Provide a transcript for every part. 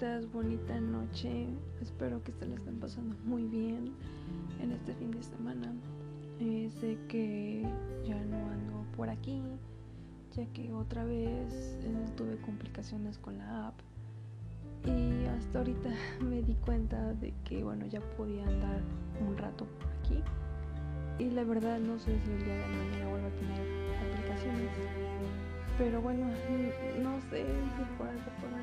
estás? Bonita noche. Espero que se la estén pasando muy bien en este fin de semana. Eh, sé que ya no ando por aquí, ya que otra vez eh, tuve complicaciones con la app. Y hasta ahorita me di cuenta de que, bueno, ya podía andar un rato por aquí. Y la verdad no sé si el día de mañana vuelvo a tener aplicaciones pero bueno, no sé si por algo fueron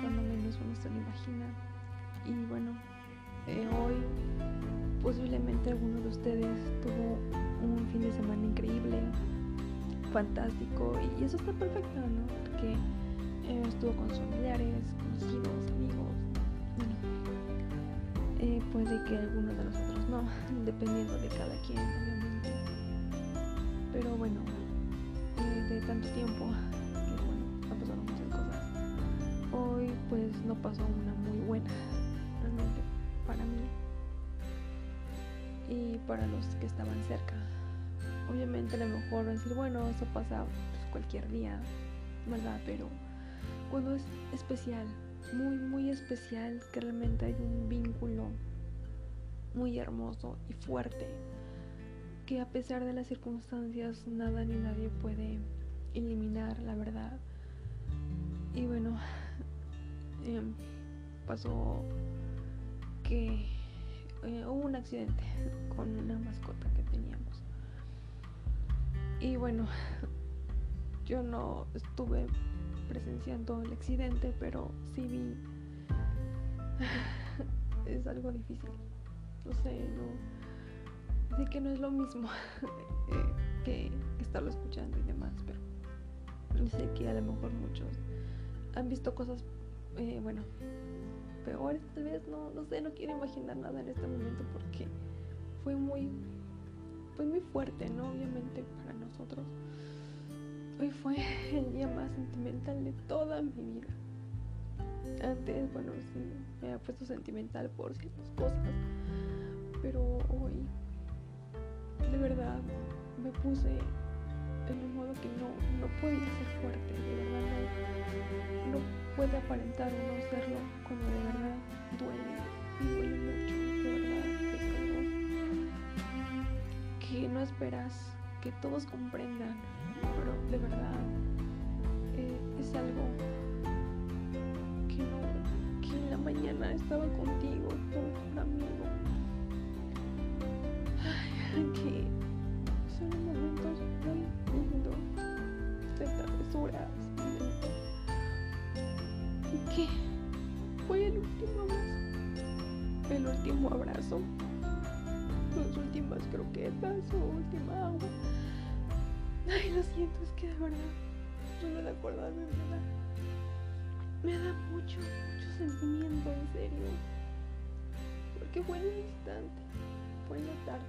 cuando menos uno se lo imagina. Y bueno, eh, hoy posiblemente alguno de ustedes tuvo un fin de semana increíble, fantástico. Y eso está perfecto, ¿no? Porque eh, estuvo con sus familiares, conocidos, amigos. Eh, puede que algunos de nosotros no, dependiendo de cada quien, obviamente pero bueno, eh, de tanto tiempo, pues no pasó una muy buena, realmente, para mí y para los que estaban cerca. Obviamente a lo mejor decir, bueno, eso pasa pues, cualquier día, ¿verdad? Pero cuando es especial, muy, muy especial, que realmente hay un vínculo muy hermoso y fuerte que a pesar de las circunstancias nada ni nadie puede eliminar la verdad. Y bueno, em, pasó que eh, hubo un accidente con una mascota que teníamos. Y bueno, yo no estuve presenciando el accidente, pero sí vi. es algo difícil. No sé, no Sé que no es lo mismo eh, que, estarlo escuchando y demás, pero sé que a lo mejor muchos han visto cosas, eh, bueno, peores tal vez, no, no sé, no quiero imaginar nada en este momento porque fue muy, fue muy fuerte, ¿no? Obviamente para nosotros. Hoy fue el día más sentimental de toda mi vida. Antes, bueno, sí, me había puesto sentimental por ciertas cosas, pero hoy de verdad me puse en un modo que no, no podía ser fuerte, de verdad no, puede aparentar no serlo cuando de verdad duele y duele mucho, de verdad es algo que no esperas que todos comprendan, pero de verdad eh, es algo que no, que en la mañana estaba contigo, tu amigo. Que son momentos muy travesuras y que fue el último abrazo. El último abrazo. Las últimas croquetas o última agua. Ay lo siento es que de verdad no de acordarme de verdad me da mucho mucho sentimiento en serio. Porque fue en un instante fue en la tarde.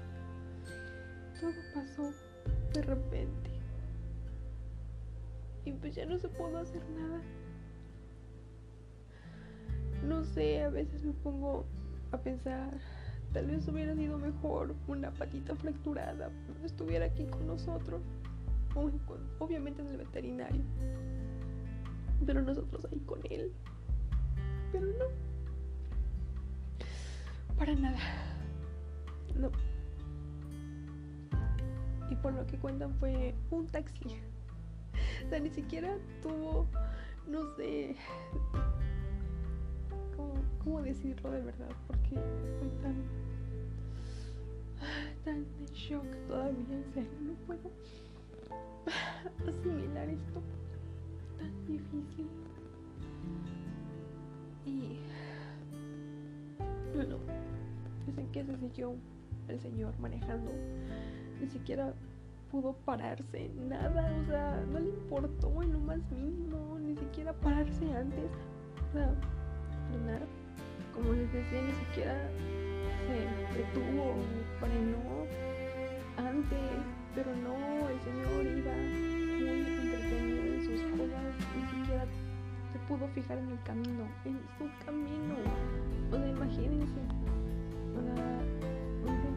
Todo pasó de repente. Y pues ya no se pudo hacer nada. No sé, a veces me pongo a pensar, tal vez hubiera sido mejor una patita fracturada, estuviera aquí con nosotros, obviamente en el veterinario, pero nosotros ahí con él. Pero no, para nada. No y por lo que cuentan fue un taxi. Ni siquiera tuvo, no sé, cómo, decirlo de verdad, porque estoy tan, tan en shock todavía, no puedo asimilar esto tan difícil. Y bueno, dicen que se siguió el señor manejando ni siquiera pudo pararse, nada, o sea, no le importó en lo más mínimo, ni siquiera pararse antes, o sea, frenar, como les decía, ni siquiera se detuvo, frenó antes, pero no, el señor iba muy entretenido en sus cosas, ni siquiera se pudo fijar en el camino, en su camino, o sea, imagínense, o sea,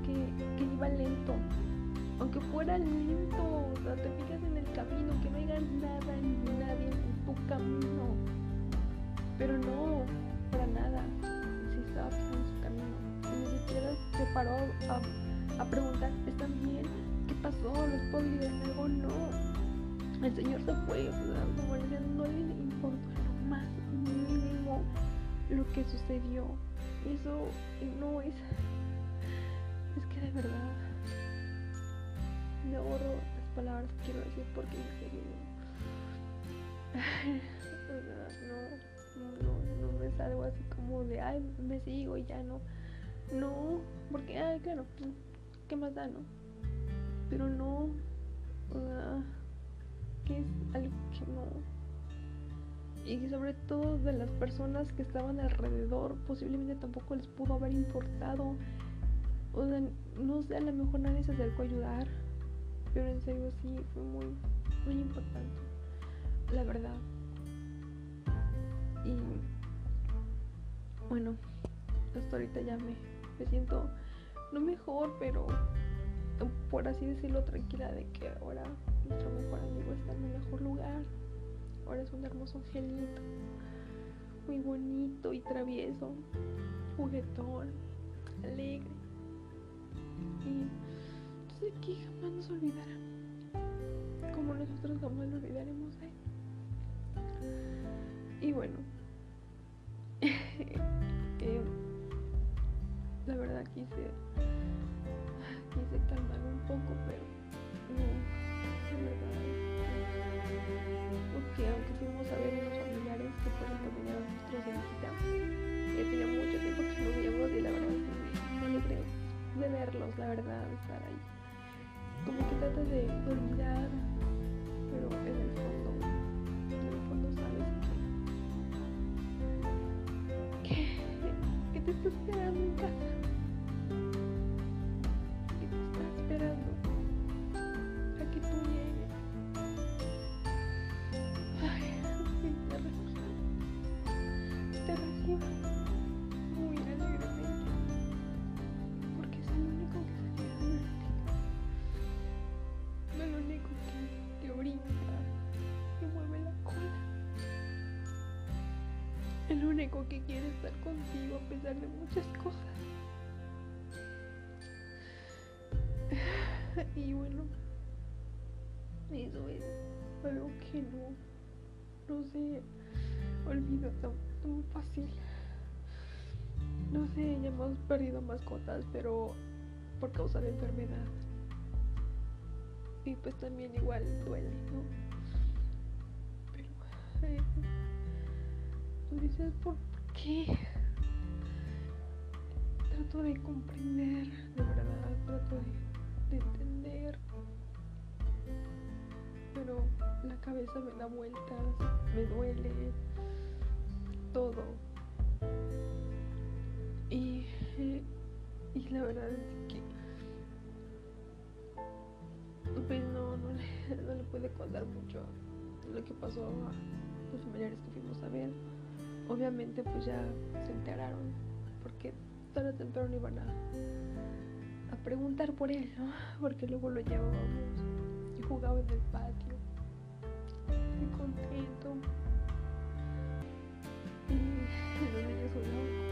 que, que iba lento, aunque fuera lento, sea, te fijas en el camino, que no haya nada ni nadie en tu camino. Pero no, para nada. Si estaba en su camino. Y ni siquiera se paró a, a preguntar, ¿están bien? ¿Qué pasó? ¿Les puedo ayudar en algo? No. El Señor se fue, o sea, no le importó lo más mínimo lo que sucedió. Eso no es. Es que de verdad. Me ahorro las palabras que quiero decir porque en serio. No, no, no, no es algo así como de, ay, me sigo y ya no. No, porque, ay, claro, ¿qué más da, no? Pero no, uh, que es algo que no y sobre todo de las personas que estaban alrededor posiblemente tampoco les pudo haber importado o sea, no sé a lo mejor nadie se acercó a ayudar pero en serio sí fue muy muy importante la verdad y bueno hasta ahorita ya me, me siento no mejor pero por así decirlo tranquila de que ahora nuestro mejor amigo está en un mejor lugar Ahora es un hermoso angelito, muy bonito y travieso, juguetón, alegre. Entonces aquí jamás nos olvidará, como nosotros jamás lo olvidaremos a él. Y bueno, eh, la verdad quise el único que quiere estar contigo a pesar de muchas cosas y bueno eso es algo que no no se olvida tan, fácil no sé, ya hemos perdido mascotas, pero por causa de enfermedad. Y pues también igual duele, ¿no? Pero dices, ¿por qué? Trato de comprender, de verdad, trato de, de entender. Pero la cabeza me da vueltas, me duele, todo. Y, y la verdad es que pues no, no le, no le pude contar mucho lo que pasó a los familiares que fuimos a ver. Obviamente pues ya se enteraron porque tarde o temprano iban a, a preguntar por él, ¿no? Porque luego lo llevábamos y jugaba en el patio. Muy contento. Y los niños jugaban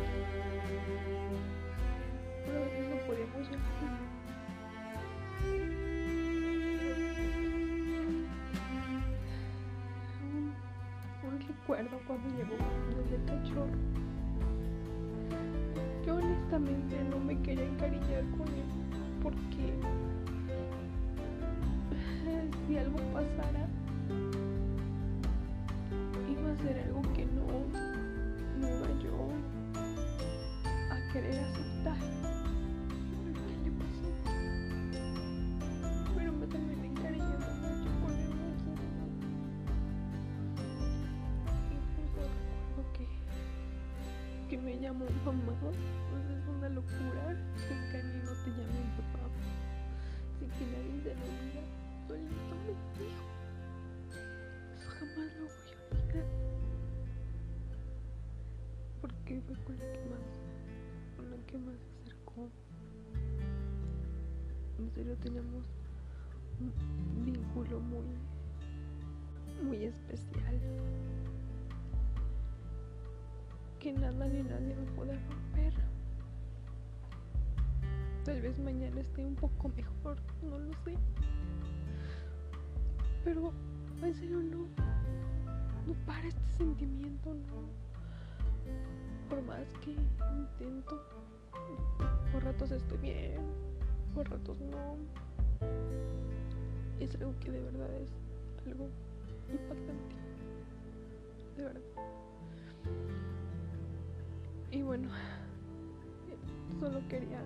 pero a veces no. Un, un recuerdo cuando llegó cachorro. Yo honestamente no me quería encariñar con él porque si algo pasara iba a ser algo que no, no iba yo a querer aceptar. Que me llamó mamá. Pues es una locura que un canino te llame papá. Sin que nadie se lo diga. Solito me dijo. Eso jamás lo voy a olvidar. Porque fue con la que más con la que más se acercó. En serio tenemos un vínculo muy, muy especial. Ni nadie me puede romper. Tal vez mañana esté un poco mejor, no lo sé. Pero en serio no, no para este sentimiento, no. Por más que intento, por ratos estoy bien, por ratos no. Es algo que de verdad es algo impactante. De verdad. Y bueno, solo quería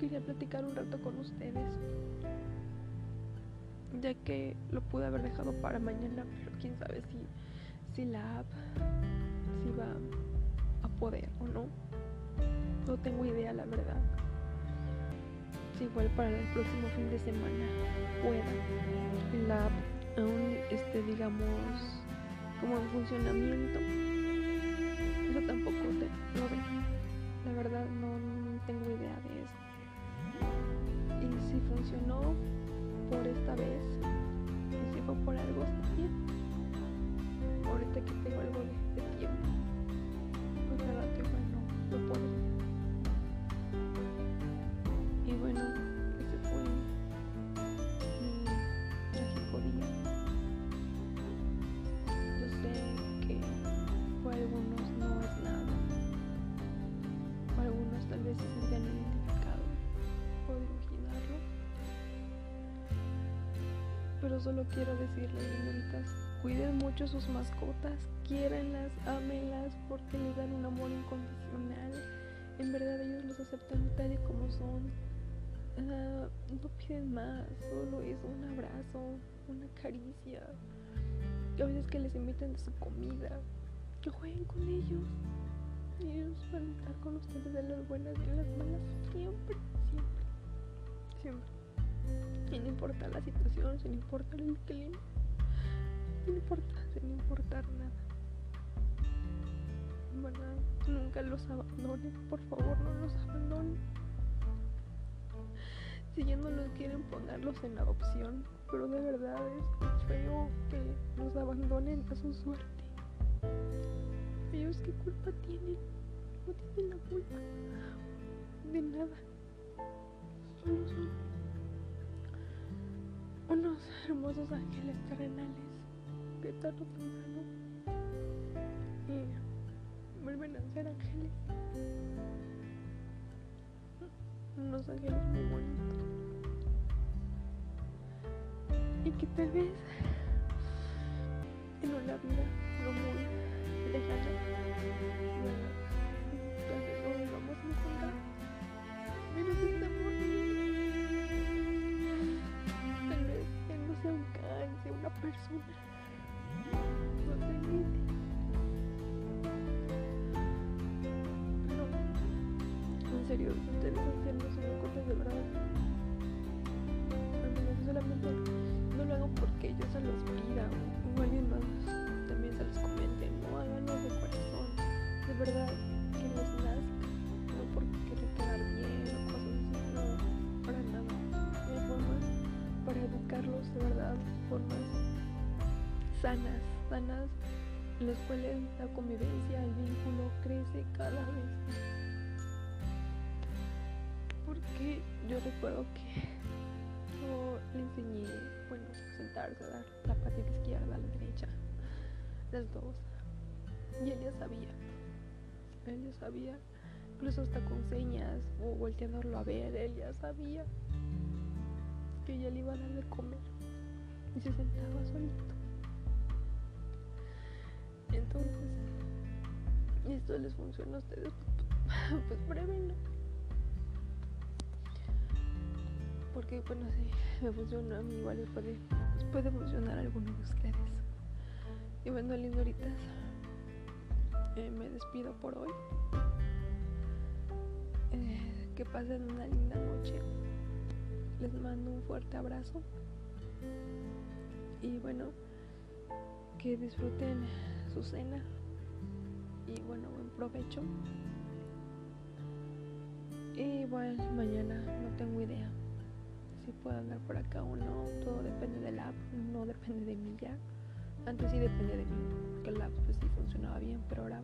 quería platicar un rato con ustedes. Ya que lo pude haber dejado para mañana, pero quién sabe si, si la app si va a poder o no. No tengo idea, la verdad. Si igual para el próximo fin de semana pueda la app aún esté, digamos, como en funcionamiento. Funcionó por esta vez, y si fue por algo, está bien. Ahorita que tengo algo de, de tiempo, pues nada, que bueno, no puedo. Pero solo quiero decirles, señoritas, cuiden mucho sus mascotas, quiéranlas, ámenlas, porque les dan un amor incondicional. En verdad ellos los aceptan tal y como son. No piden más, solo es un abrazo, una caricia. A veces que les inviten de su comida, que jueguen con ellos. Y ellos van a estar con ustedes de las buenas y las malas siempre, siempre, siempre. Y no importa la situación, sin importar el clima, no importa, sin importar nada. Nunca los abandonen, por favor, no los abandonen. Si ya no los quieren, ponerlos en adopción, pero de verdad es feo que los abandonen a su suerte. Ellos qué culpa tienen, no tienen la culpa de nada. Solo son unos hermosos ángeles terrenales que tarde o temprano y vuelven a ser ángeles. Unos ángeles muy bonitos. Y que tal vez en una vida no muy lejana, tal vamos a encontrar. Persona. No ni No, en serio, ustedes haciendo son cosas de verdad. No solamente no lo hago porque yo se los pida o alguien más también se los comente. No háganlo de corazón. De verdad, que les nazca. No porque quieren quedar bien o cosas así. No, para nada. Hay formas para educarlos, de verdad. Formas sanas, sanas, en las cuales la convivencia, el vínculo crece cada vez. Porque yo recuerdo que yo le enseñé, bueno, sentarse, dar la patita izquierda a la derecha, las dos. Y él ya sabía, él ya sabía, incluso hasta con señas o volteándolo a ver, él ya sabía que ya le iba a dar de comer y se sentaba solito. Entonces, esto les funciona a ustedes, pues pruébenlo. Porque, bueno, si me funciona a mí, igual les puede, puede funcionar a alguno de ustedes. Y bueno, lindoritas, eh, me despido por hoy. Eh, que pasen una linda noche. Les mando un fuerte abrazo. Y bueno, que disfruten su cena. Y bueno, buen provecho. Y bueno, mañana no tengo idea si pueda mandar por acá o no. Todo depende del app, no depende de mí ya. Antes sí dependía de mí, que el app pues sí funcionaba bien, pero ahora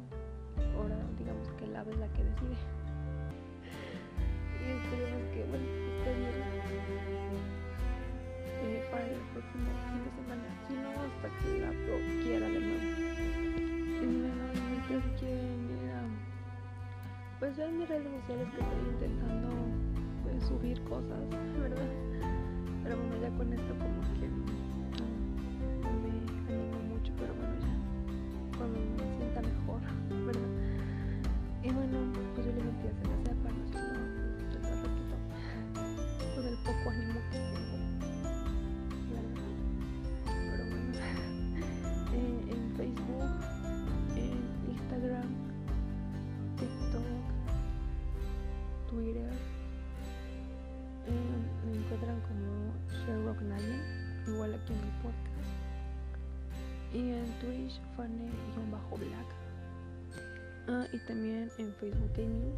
también en Facebook Gaming,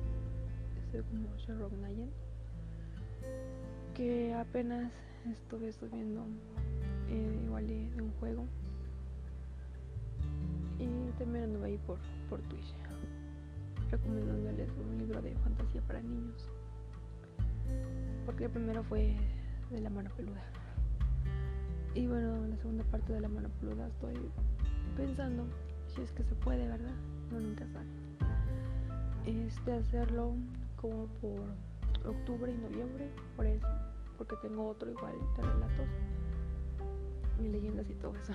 estoy como Sherlock Nayan, que apenas estuve subiendo eh, igual de, un juego. Y también anduve ahí por, por Twitch, recomendándoles un libro de fantasía para niños. Porque el primero fue de la mano peluda. Y bueno, la segunda parte de la mano peluda estoy pensando si es que se puede, ¿verdad? No nunca sabe este hacerlo como por octubre y noviembre, por eso, porque tengo otro igual de relatos y leyendas y todo eso.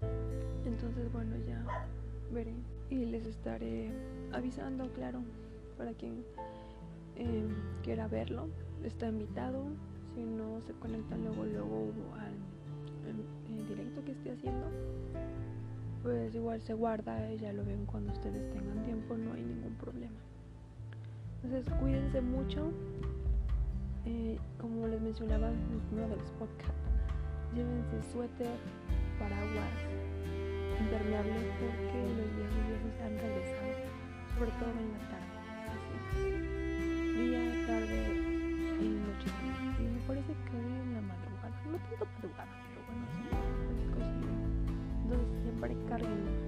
Entonces, bueno, ya veré y les estaré avisando, claro, para quien eh, quiera verlo. Está invitado. Si no se conectan luego, luego al directo que esté haciendo, pues igual se guarda, eh, ya lo ven cuando ustedes tengan tiempo, no hay ningún problema. Entonces cuídense mucho, eh, como les mencionaba en uno de los podcasts, llévense suéter, paraguas, impermeable porque los días lluviosos han regresado, sobre todo en la tarde. Así, día, tarde y noche. Y me parece que en la madrugada, no tanto madrugada, pero bueno, बड़ी कर गई